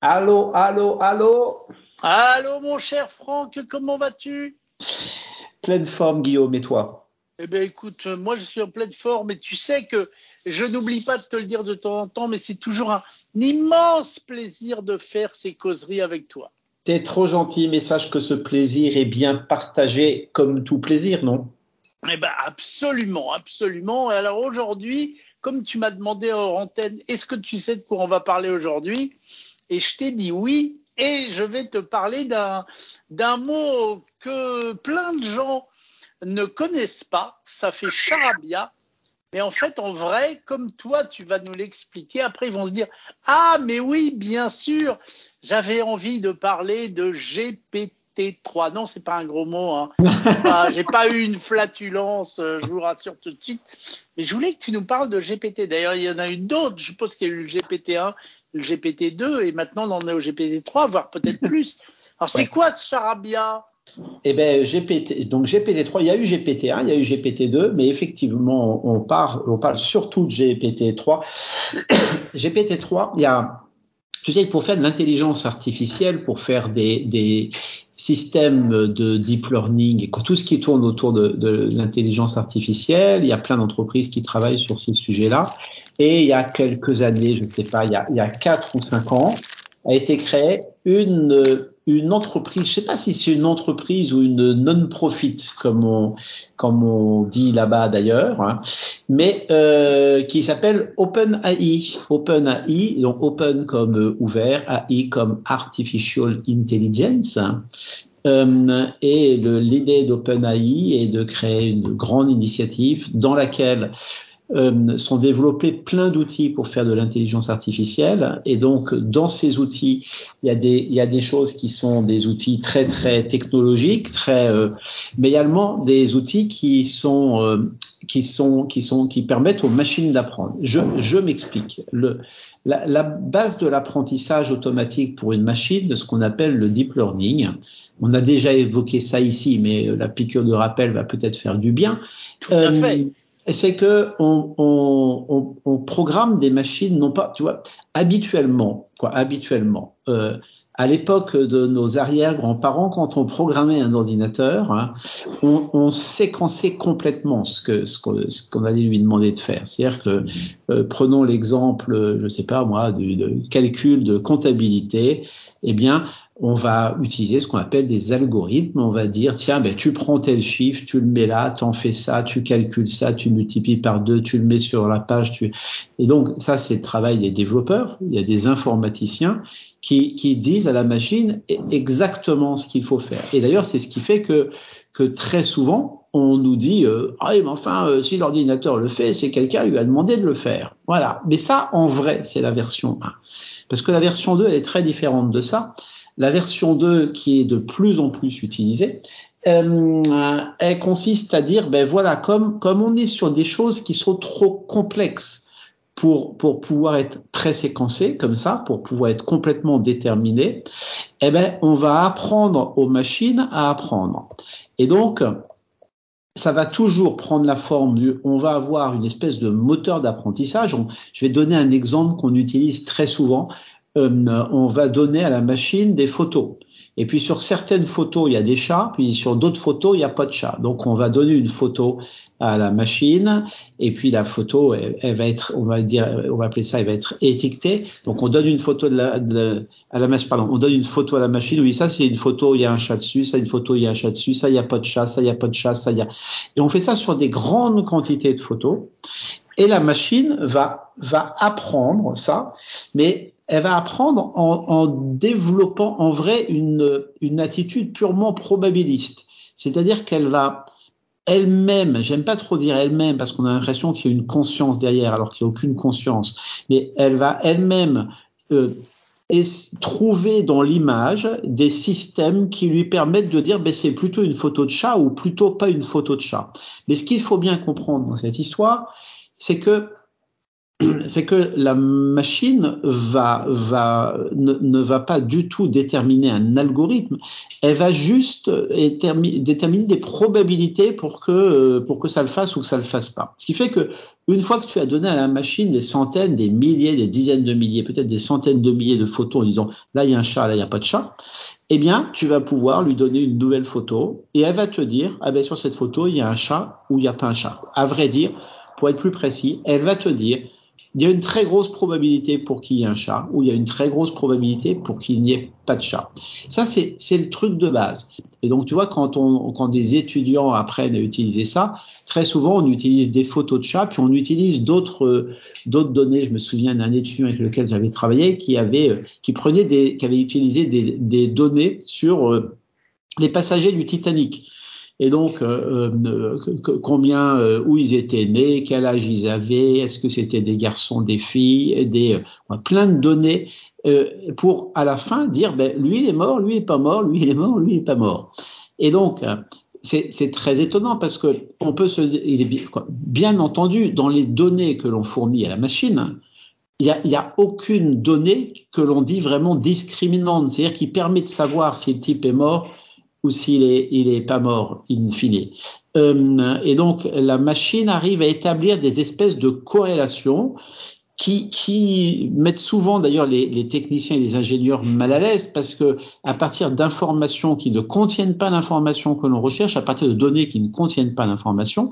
Allô, allô, allô? Allô mon cher Franck, comment vas-tu? Pleine forme Guillaume, et toi? Eh bien écoute, moi je suis en pleine forme et tu sais que je n'oublie pas de te le dire de temps en temps, mais c'est toujours un immense plaisir de faire ces causeries avec toi. T'es trop gentil, mais sache que ce plaisir est bien partagé comme tout plaisir, non? Eh bien absolument, absolument. Et alors aujourd'hui, comme tu m'as demandé hors antenne, est-ce que tu sais de quoi on va parler aujourd'hui? Et je t'ai dit oui, et je vais te parler d'un, mot que plein de gens ne connaissent pas, ça fait charabia, mais en fait, en vrai, comme toi, tu vas nous l'expliquer, après ils vont se dire, ah, mais oui, bien sûr, j'avais envie de parler de GPT GPT-3. Non, c'est pas un gros mot. Hein. J'ai pas eu une flatulence, euh, je vous rassure tout de suite. Mais je voulais que tu nous parles de GPT. D'ailleurs, il y en a eu d'autres. Je suppose qu'il y a eu le GPT-1, le GPT-2, et maintenant on en est au GPT-3, voire peut-être plus. Alors, c'est quoi ce charabia eh ben, GPT, donc GPT-3, il y a eu GPT-1, il y a eu GPT-2, mais effectivement, on parle, on parle surtout de GPT-3. GPT-3, il y a, tu sais, pour faire de l'intelligence artificielle, pour faire des, des, système de deep learning et tout ce qui tourne autour de, l'intelligence artificielle. Il y a plein d'entreprises qui travaillent sur ces sujets-là. Et il y a quelques années, je ne sais pas, il y a, il ou cinq ans, a été créée une une entreprise, je sais pas si c'est une entreprise ou une non-profit, comme on, comme on dit là-bas d'ailleurs, hein, mais euh, qui s'appelle OpenAI. OpenAI, donc Open comme ouvert, AI comme Artificial Intelligence. Euh, et l'idée d'OpenAI est de créer une grande initiative dans laquelle euh, sont développés plein d'outils pour faire de l'intelligence artificielle. Et donc, dans ces outils, il y a des, il y a des choses qui sont des outils très, très technologiques, très, euh, mais également des outils qui sont, euh, qui sont, qui sont, qui permettent aux machines d'apprendre. Je, je m'explique. Le, la, la base de l'apprentissage automatique pour une machine, ce qu'on appelle le deep learning, on a déjà évoqué ça ici, mais la piqûre de rappel va peut-être faire du bien. Tout à fait c'est que on, on, on, programme des machines, non pas, tu vois, habituellement, quoi, habituellement. Euh, à l'époque de nos arrière-grands-parents, quand on programmait un ordinateur, hein, on, on, séquençait complètement ce que ce qu'on allait lui demander de faire. C'est-à-dire que euh, prenons l'exemple, je sais pas moi, du, du calcul de comptabilité. Eh bien, on va utiliser ce qu'on appelle des algorithmes. On va dire, tiens, ben, tu prends tel chiffre, tu le mets là, tu en fais ça, tu calcules ça, tu multiplies par deux, tu le mets sur la page. Tu... Et donc, ça, c'est le travail des développeurs. Il y a des informaticiens qui, qui disent à la machine exactement ce qu'il faut faire. Et d'ailleurs, c'est ce qui fait que, que très souvent, on nous dit, euh, ah, mais enfin, euh, si l'ordinateur le fait, c'est quelqu'un lui a demandé de le faire. Voilà. Mais ça, en vrai, c'est la version 1. Parce que la version 2, elle est très différente de ça. La version 2, qui est de plus en plus utilisée, euh, elle consiste à dire, ben voilà, comme, comme on est sur des choses qui sont trop complexes pour, pour pouvoir être préséquencées comme ça, pour pouvoir être complètement déterminées, eh ben, on va apprendre aux machines à apprendre. Et donc, ça va toujours prendre la forme du, on va avoir une espèce de moteur d'apprentissage. Je vais donner un exemple qu'on utilise très souvent. Euh, on va donner à la machine des photos. Et puis sur certaines photos, il y a des chats, puis sur d'autres photos, il n'y a pas de chat. Donc on va donner une photo à la machine, et puis la photo, elle, va être, on va dire, on va appeler ça, elle va être étiquetée. Donc on donne une photo de à la machine, pardon, on donne une photo à la machine. Oui, ça c'est une photo, il y a un chat dessus. Ça, une photo, il y a un chat dessus. Ça, il n'y a pas de chat. Ça, il n'y a pas de chat. Ça, il y a. Et on fait ça sur des grandes quantités de photos. Et la machine va va apprendre ça, mais elle va apprendre en, en, développant en vrai une, une attitude purement probabiliste. C'est-à-dire qu'elle va elle-même, j'aime pas trop dire elle-même parce qu'on a l'impression qu'il y a une conscience derrière alors qu'il n'y a aucune conscience, mais elle va elle-même euh, trouver dans l'image des systèmes qui lui permettent de dire ben, c'est plutôt une photo de chat ou plutôt pas une photo de chat. Mais ce qu'il faut bien comprendre dans cette histoire, c'est que c'est que la machine va, va, ne, va pas du tout déterminer un algorithme, elle va juste déterminer des probabilités pour que, pour que ça le fasse ou que ça le fasse pas. Ce qui fait que une fois que tu as donné à la machine des centaines, des milliers, des dizaines de milliers, peut-être des centaines de milliers de photos en disant là il y a un chat, là il n'y a pas de chat, eh bien tu vas pouvoir lui donner une nouvelle photo et elle va te dire ah ben sur cette photo il y a un chat ou il n'y a pas un chat. À vrai dire, pour être plus précis, elle va te dire il y a une très grosse probabilité pour qu'il y ait un chat ou il y a une très grosse probabilité pour qu'il n'y ait pas de chat. Ça, c'est, le truc de base. Et donc, tu vois, quand, on, quand des étudiants apprennent à utiliser ça, très souvent, on utilise des photos de chats, puis on utilise d'autres, données. Je me souviens d'un étudiant avec lequel j'avais travaillé qui avait, qui prenait des, utilisé des, des données sur euh, les passagers du Titanic. Et donc, euh, euh combien, euh, où ils étaient nés, quel âge ils avaient, est-ce que c'était des garçons, des filles, des euh, plein de données pour à la fin dire, ben lui il est mort, lui il est pas mort, lui il est mort, lui il est pas mort. Et donc, c'est très étonnant parce que on peut se, il est bien, entendu dans les données que l'on fournit à la machine, il n'y a, a, aucune donnée que l'on dit vraiment discriminante, c'est-à-dire qui permet de savoir si le type est mort ou s'il est, il est pas mort in fine. Euh, et donc la machine arrive à établir des espèces de corrélations qui, qui mettent souvent d'ailleurs les, les, techniciens et les ingénieurs mal à l'aise parce que à partir d'informations qui ne contiennent pas l'information que l'on recherche, à partir de données qui ne contiennent pas l'information,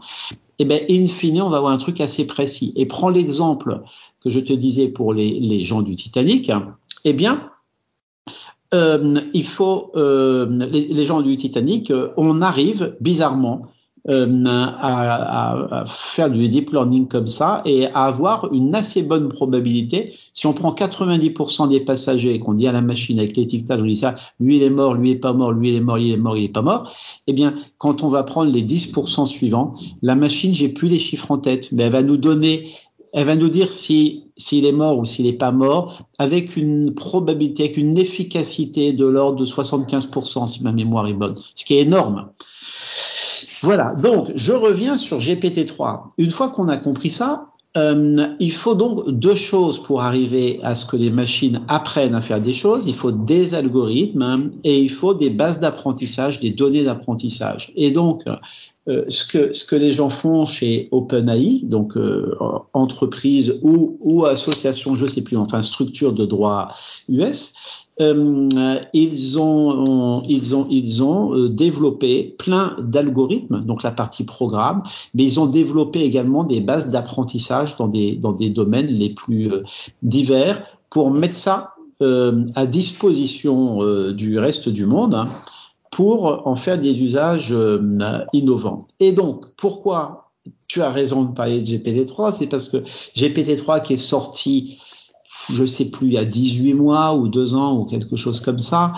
eh ben in fine on va avoir un truc assez précis. Et prends l'exemple que je te disais pour les, les gens du Titanic. Eh bien, euh, il faut euh, les, gens du Titanic, euh, on arrive bizarrement euh, à, à, faire du deep learning comme ça et à avoir une assez bonne probabilité. Si on prend 90% des passagers et qu'on dit à la machine avec l'étiquetage, on dit ça, lui il est mort, lui il est pas mort, lui il est mort, il est mort, il est pas mort. Eh bien, quand on va prendre les 10% suivants, la machine, j'ai plus les chiffres en tête, mais elle va nous donner elle va nous dire si s'il est mort ou s'il n'est pas mort, avec une probabilité, avec une efficacité de l'ordre de 75%, si ma mémoire est bonne, ce qui est énorme. Voilà, donc je reviens sur GPT-3. Une fois qu'on a compris ça, euh, il faut donc deux choses pour arriver à ce que les machines apprennent à faire des choses. Il faut des algorithmes et il faut des bases d'apprentissage, des données d'apprentissage. Et donc, euh, ce, que, ce que les gens font chez OpenAI, donc euh, entreprise ou, ou association, je sais plus, enfin structure de droit US, euh, ils ont, ils ont, ils ont euh, développé plein d'algorithmes, donc la partie programme, mais ils ont développé également des bases d'apprentissage dans des, dans des domaines les plus divers pour mettre ça à disposition du reste du monde. Hein, pour en faire des usages euh, innovants. Et donc, pourquoi tu as raison de parler de GPT-3 C'est parce que GPT-3 qui est sorti, je sais plus, il y a 18 mois ou deux ans ou quelque chose comme ça,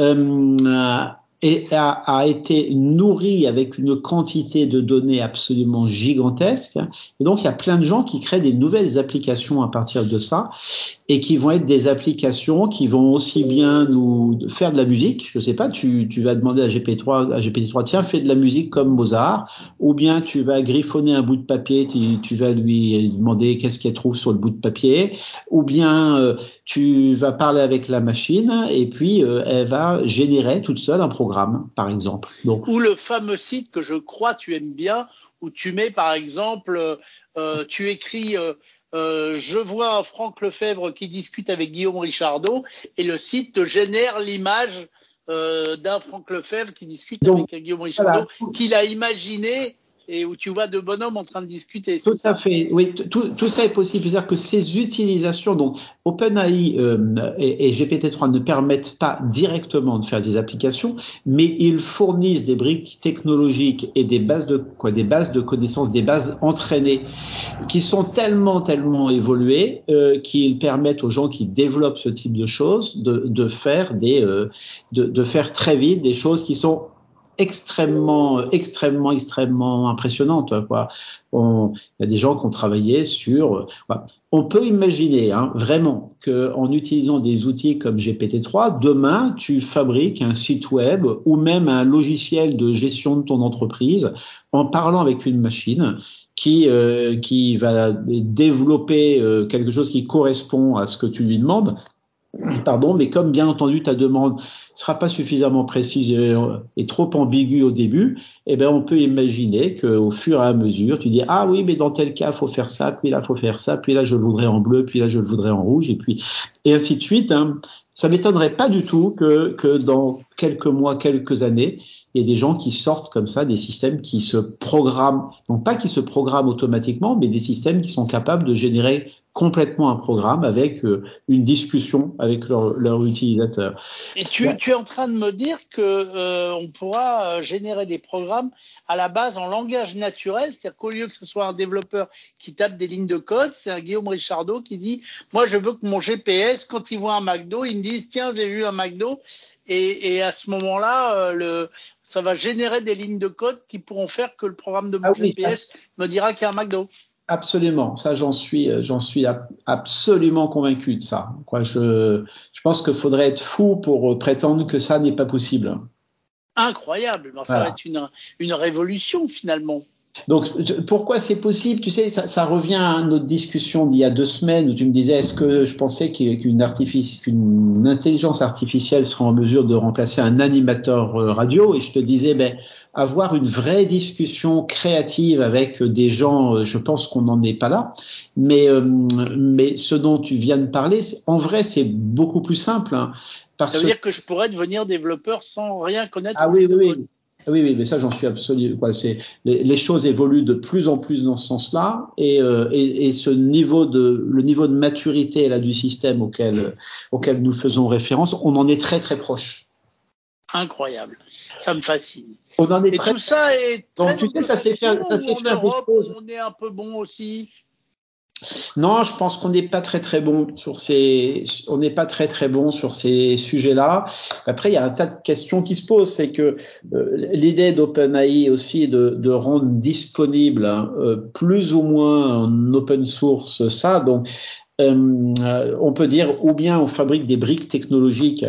euh, et a, a, été nourri avec une quantité de données absolument gigantesque. Et donc, il y a plein de gens qui créent des nouvelles applications à partir de ça et qui vont être des applications qui vont aussi bien nous faire de la musique. Je sais pas, tu, vas demander à GPT-3, à GPT-3, tiens, fais de la musique comme Mozart, ou bien tu vas griffonner un bout de papier, tu, vas lui demander qu'est-ce qu'elle trouve sur le bout de papier, ou bien euh, tu vas parler avec la machine et puis euh, elle va générer toute seule un programme, par exemple. Ou le fameux site que je crois tu aimes bien, où tu mets par exemple, euh, tu écris euh, je vois Franck Lefebvre qui discute avec Guillaume Richardot et le site te génère l'image euh, d'un Franck Lefebvre qui discute avec Guillaume Richardot, qu'il a imaginé et où tu vois deux bonhommes en train de discuter. Tout à fait, oui, tout, tout, ça est possible. C'est-à-dire que ces utilisations, donc OpenAI euh, et, et, GPT-3 ne permettent pas directement de faire des applications, mais ils fournissent des briques technologiques et des bases de quoi, des bases de connaissances, des bases entraînées, qui sont tellement, tellement évoluées euh, qu'ils permettent aux gens qui développent ce type de choses de, de faire des, euh, de, de faire très vite des choses qui sont extrêmement, extrêmement, extrêmement impressionnantes. Quoi. Il y a des gens qui ont travaillé sur. On peut imaginer hein, vraiment que en utilisant des outils comme GPT-3, demain tu fabriques un site web ou même un logiciel de gestion de ton entreprise en parlant avec une machine qui euh, qui va développer euh, quelque chose qui correspond à ce que tu lui demandes pardon, mais comme bien entendu ta demande sera pas suffisamment précise et, trop ambiguë au début, eh ben on peut imaginer qu'au fur et à mesure, tu dis ah oui mais dans tel cas faut faire ça, puis là faut faire ça, puis là je le voudrais en bleu, puis là je le voudrais en rouge et puis et ainsi de suite. Hein. Ça m'étonnerait pas du tout que que dans quelques mois, quelques années, il y ait des gens qui sortent comme ça des systèmes qui se programment, non pas qui se programment automatiquement, mais des systèmes qui sont capables de générer complètement un programme avec euh, une discussion avec leur, leur utilisateur. Et tu, tu, es en train de me dire que euh, on pourra euh, générer des programmes à la base en langage naturel, c'est-à-dire qu'au lieu que ce soit un développeur qui tape des lignes de code, c'est un Guillaume Richardot qui dit moi je veux que mon GPS quand il voit un McDo, il me dise tiens j'ai vu un McDo et, et à ce moment-là le ça va générer des lignes de code qui pourront faire que le programme de mon ah GPS me dira qu'il y a un McDo. Absolument, ça j'en suis, euh, j'en suis absolument convaincu de ça. Quoi, je, je pense qu'il faudrait être fou pour prétendre que ça n'est pas possible. Incroyable, ça va être une, une révolution finalement. Donc, pourquoi c'est possible? Tu sais, ça, ça, revient à notre discussion d'il y a deux semaines où tu me disais est-ce que je pensais qu'une intelligence artificielle serait en mesure de remplacer un animateur euh, radio? Et je te disais, ben, avoir une vraie discussion créative avec des gens, euh, je pense qu'on n'en est pas là. Mais, euh, mais ce dont tu viens de parler, en vrai, c'est beaucoup plus simple. Hein, parce ça veut dire que je pourrais devenir développeur sans rien connaître. Ah oui, oui, oui. Oui, oui, mais ça, j'en suis absolument. Quoi, c'est les, les, choses évoluent de plus en plus dans ce sens-là, et, euh, et, et, ce niveau de le niveau de maturité là du système auquel auquel nous faisons référence, on en est très très proche. Incroyable, ça me fascine. On en est et très... tout ça est. Donc tu sais, ça s'est fait. Ça en Europe, on est un peu bon aussi. Non, je pense qu'on n'est pas très très bon sur ces, on n'est pas très très bon sur ces sujets-là. Après, il y a un tas de questions qui se posent. C'est que euh, l'idée d'OpenAI aussi de, de rendre disponible hein, euh, plus ou moins en open source ça. Donc, euh, on peut dire ou bien on fabrique des briques technologiques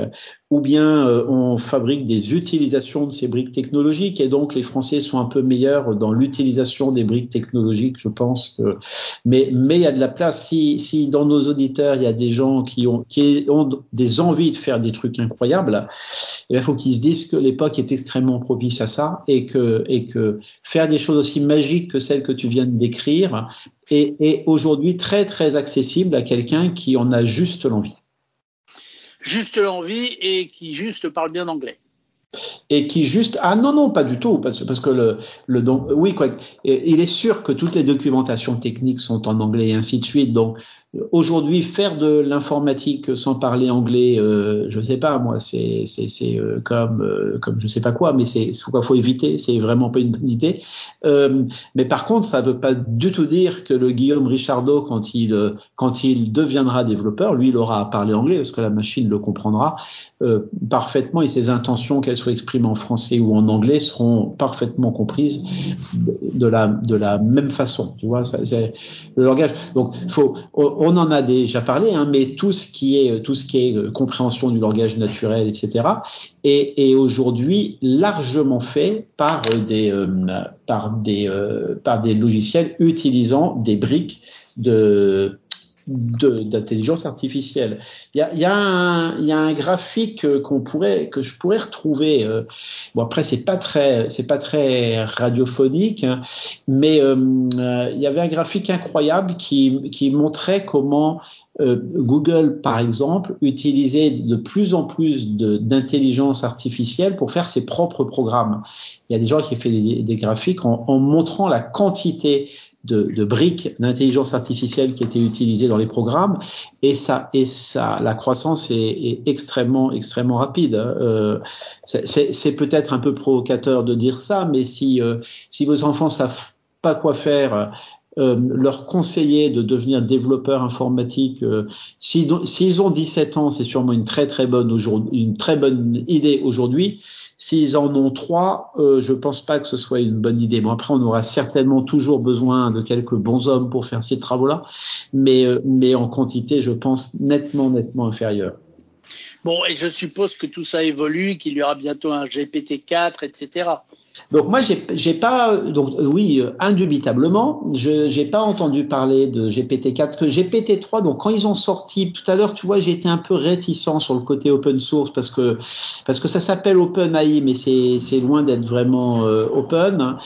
ou bien euh, on fabrique des utilisations de ces briques technologiques. Et donc les Français sont un peu meilleurs dans l'utilisation des briques technologiques, je pense que mais mais il y a de la place. Si si dans nos auditeurs il y a des gens qui ont qui ont des envies de faire des trucs incroyables, il faut qu'ils se disent que l'époque est extrêmement propice à ça et que et que faire des choses aussi magiques que celles que tu viens de décrire est, est aujourd'hui très très accessible à quelqu'un qui en a juste l'envie juste l'envie et qui juste parle bien anglais. Et qui juste ah non non pas du tout parce, parce que le le donc oui quoi il est sûr que toutes les documentations techniques sont en anglais et ainsi de suite donc Aujourd'hui, faire de l'informatique sans parler anglais, euh, je ne sais pas, moi, c'est c'est euh, comme euh, comme je sais pas quoi, mais c'est quoi faut éviter, c'est vraiment pas une bonne idée. Euh, mais par contre, ça ne veut pas du tout dire que le Guillaume Richardot, quand il quand il deviendra développeur, lui, il aura à parler anglais parce que la machine le comprendra parfaitement et ses intentions, qu'elles soient exprimées en français ou en anglais, seront parfaitement comprises de la de la même façon. Tu vois, c'est le langage. Donc, faut on en a déjà parlé, hein, mais tout ce qui est est euh, compréhension du langage naturel, etc., est, aujourd'hui largement fait par des euh, des euh, par des logiciels utilisant des briques de d'intelligence artificielle. Il y a, y, a un, y a un graphique qu'on pourrait que je pourrais retrouver. Euh, bon après c'est pas très c'est pas très radiophonique, hein, mais euh, il y avait un graphique incroyable qui qui montrait comment euh, Google, par exemple, utilisait de plus en plus d'intelligence artificielle pour faire ses propres programmes. Il y a des gens qui ont fait des, graphiques en, montrant la quantité de, de briques d'intelligence artificielle qui étaient utilisées dans les programmes et ça et ça la croissance est, est extrêmement extrêmement rapide. Hein. Euh, c'est peut-être un peu provocateur de dire ça, mais si euh, si vos enfants savent pas quoi faire euh, leur conseiller de devenir développeur informatique, euh, s'ils ont 17 ans, c'est sûrement une très très bonne une très bonne idée aujourd'hui. S'ils en ont trois, euh, je pense pas que ce soit une bonne idée. Bon, après, on aura certainement toujours besoin de quelques bons hommes pour faire ces travaux-là, mais, euh, mais en quantité, je pense nettement, nettement inférieure. Bon, et je suppose que tout ça évolue, qu'il y aura bientôt un GPT-4, etc. Donc moi j'ai pas donc euh, oui euh, indubitablement je j'ai pas entendu parler de GPT-4 que GPT-3 donc quand ils ont sorti tout à l'heure tu vois j'ai été un peu réticent sur le côté open source parce que parce que ça s'appelle OpenAI mais c'est c'est loin d'être vraiment euh, open.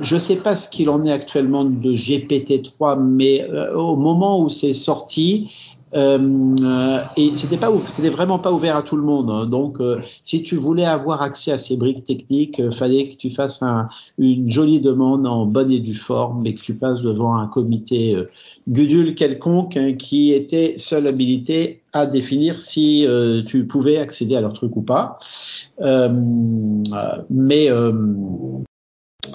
Je sais pas ce qu'il en est actuellement de GPT-3 mais au moment où c'est sorti euh, et c'était pas, c'était vraiment pas ouvert à tout le monde. Hein. Donc, euh, si tu voulais avoir accès à ces briques techniques, euh, fallait que tu fasses un, une jolie demande en bonne et due forme, et que tu passes devant un comité euh, gudule quelconque hein, qui était seul habilité à définir si tu pouvais accéder à leur truc ou pas. mais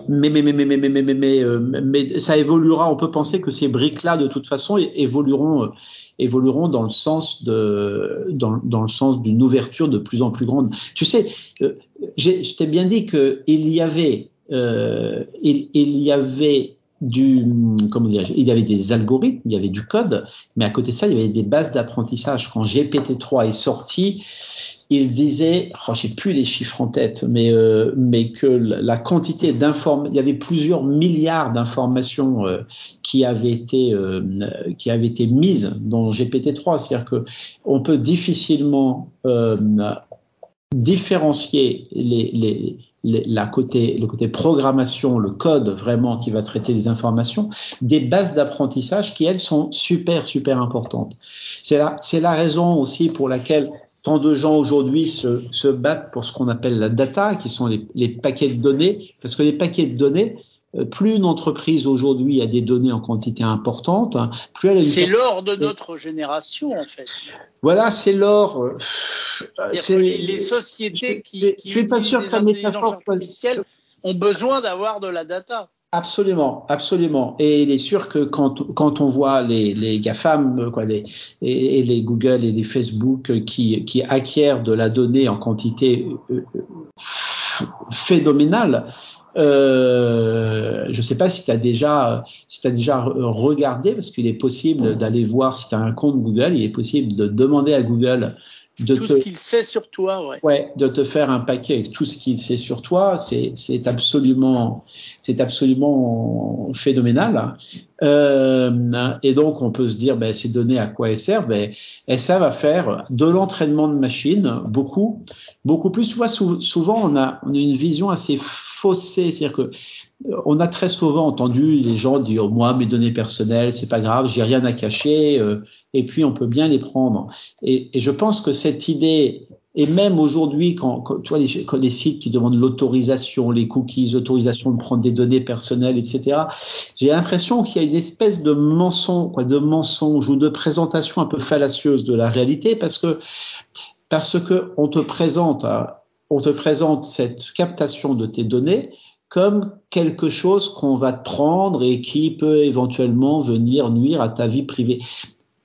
mais, mais, mais, mais, mais, mais, mais, mais, mais, ça évoluera. On peut penser que ces briques-là, de toute façon, évolueront évolueront dans le sens de dans, dans le sens d'une ouverture de plus en plus grande. Tu sais, euh, je t'ai bien dit que il y avait euh, il, il y avait du comment dire, il y avait des algorithmes, il y avait du code, mais à côté de ça, il y avait des bases d'apprentissage. Quand GPT-3 est sorti, il disait, oh, j'ai plus les chiffres en tête, mais euh, mais que la quantité d'informations, il y avait plusieurs milliards d'informations euh, qui avaient été euh, qui avaient été mises dans GPT-3, c'est-à-dire que on peut difficilement différencier les, les la côté, le côté programmation, le code vraiment qui va traiter les informations, des bases d'apprentissage qui elles sont super super importantes. C'est la, c'est la raison aussi pour laquelle tant de gens aujourd'hui se, se, battent pour ce qu'on appelle la data, qui sont les, les, paquets de données, parce que les paquets de données, euh, plus une entreprise aujourd'hui a des données en quantité importante, hein, plus elle a C'est l'or de notre génération, en fait. Voilà, c'est l'or. Euh, les sociétés qui, qui je suis pas sûr que la métaphore ont besoin d'avoir de la data. Absolument, absolument. Et il est sûr que quand, quand on voit les, les GAFAM, quoi, les, et, les Google et les Facebook qui, qui acquièrent de la donnée en quantité euh, phénoménale, euh, je ne sais pas si tu as déjà, si as déjà regardé, parce qu'il est possible d'aller voir si tu as un compte Google, il est possible de demander à Google de tout ce qu'il sait sur toi, ouais. ouais. de te faire un paquet avec tout ce qu'il sait sur toi, c'est c'est absolument c'est absolument phénoménal. Euh, et donc on peut se dire, ben, ces données à quoi elles servent? Ben, Elles servent à faire de l'entraînement de machines, beaucoup, beaucoup plus. Tu vois, souvent on a on a une vision assez faussée, c'est-à-dire que on a très souvent entendu les gens dire moi mes données personnelles c'est pas grave j'ai rien à cacher euh, et puis on peut bien les prendre. Et, je pense que cette idée, et même aujourd'hui, quand, quand, tu vois les, les sites qui demandent l'autorisation, les cookies, l'autorisation de prendre des données personnelles, etc., j'ai l'impression qu'il y a une espèce de mensonge, quoi, de mensonge ou de présentation un peu fallacieuse de la réalité, parce que parce que on te présente, hein, on te présente cette captation de tes données comme quelque chose qu'on va te prendre et qui peut éventuellement venir nuire à ta vie privée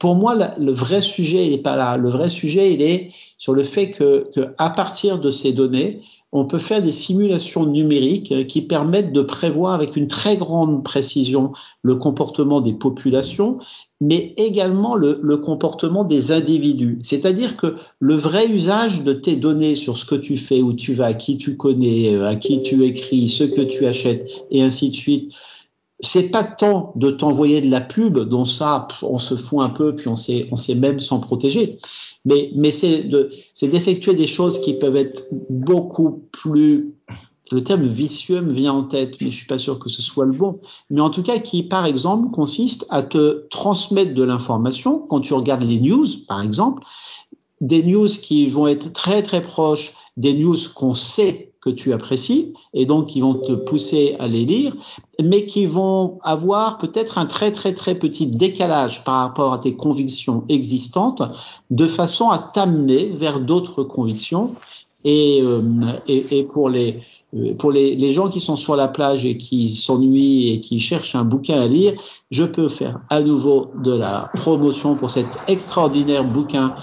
pour moi, le vrai sujet, n'est pas là. Le vrai sujet, il est sur le fait que, à partir de ces données, on peut faire des simulations numériques euh, qui permettent de prévoir avec une très grande précision le comportement des populations, mais également le, le comportement des individus. C'est-à-dire que le vrai usage de tes données sur ce que tu fais, où tu vas, qui tu connais, euh, à qui tu écris, ce que tu achètes, et ainsi de suite, c'est pas tant de t'envoyer de la pub, dont ça, on se fout un peu, puis on sait, on sait même s'en protéger. Mais, mais c'est de, c'est d'effectuer des choses qui peuvent être beaucoup plus, le terme vicieux me vient en tête, mais je suis pas sûr que ce soit le bon. Mais en tout cas, qui, par exemple, consiste à te transmettre de l'information quand tu regardes les news, par exemple, des news qui vont être très, très proches des news qu'on sait que tu apprécies et donc qui vont te pousser à les lire, mais qui vont avoir peut-être un très très très petit décalage par rapport à tes convictions existantes, de façon à t'amener vers d'autres convictions. Et, euh, et, et, pour les euh, pour les, les, gens qui sont sur la plage et qui s'ennuient et qui cherchent un bouquin à lire, je peux faire à nouveau de la promotion pour cet extraordinaire bouquin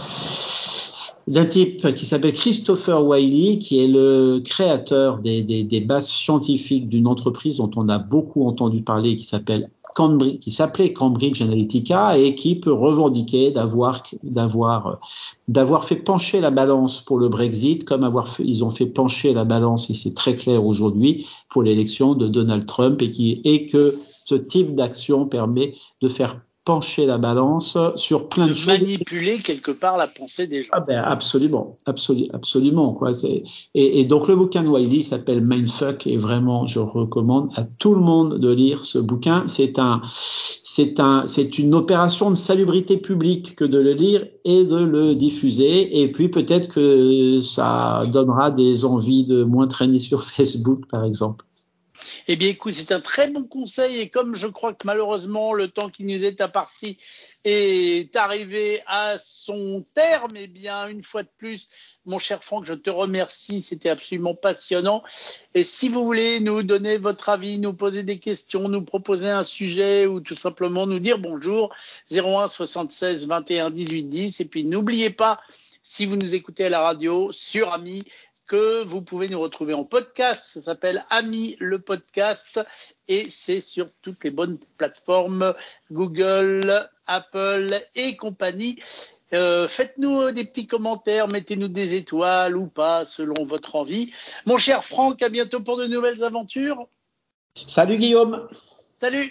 d'un type qui s'appelle Christopher Wiley, qui est le créateur des, des, des bases scientifiques d'une entreprise dont on a beaucoup entendu parler, qui s'appelle Cambridge, qui s'appelait Cambridge Analytica et qui peut revendiquer d'avoir d'avoir d'avoir fait pencher la balance pour le Brexit, comme avoir fait, ils ont fait pencher la balance et c'est très clair aujourd'hui pour l'élection de Donald Trump et qui et que ce type d'action permet de faire pencher la balance sur plein de, de choses. Manipuler quelque part la pensée des gens. Ah ben absolument, absolument, absolument quoi. C'est et, et, donc le bouquin de Wiley s'appelle Mindfuck et vraiment je recommande à tout le monde de lire ce bouquin. C'est un, c'est un, c'est une opération de salubrité publique que de le lire et de le diffuser. Et puis peut-être que ça donnera des envies de moins traîner sur Facebook par exemple. Eh bien, écoute, c'est un très bon conseil et comme je crois que malheureusement le temps qui nous est imparti est arrivé à son terme, eh bien, une fois de plus, mon cher Franck, je te remercie, c'était absolument passionnant. Et si vous voulez nous donner votre avis, nous poser des questions, nous proposer un sujet ou tout simplement nous dire bonjour, 01 76 21 18 10. Et puis n'oubliez pas, si vous nous écoutez à la radio, sur Ami, que vous pouvez nous retrouver en podcast. Ça s'appelle Ami le podcast et c'est sur toutes les bonnes plateformes Google, Apple et compagnie. Euh, Faites-nous des petits commentaires, mettez-nous des étoiles ou pas selon votre envie. Mon cher Franck, à bientôt pour de nouvelles aventures. Salut Guillaume. Salut.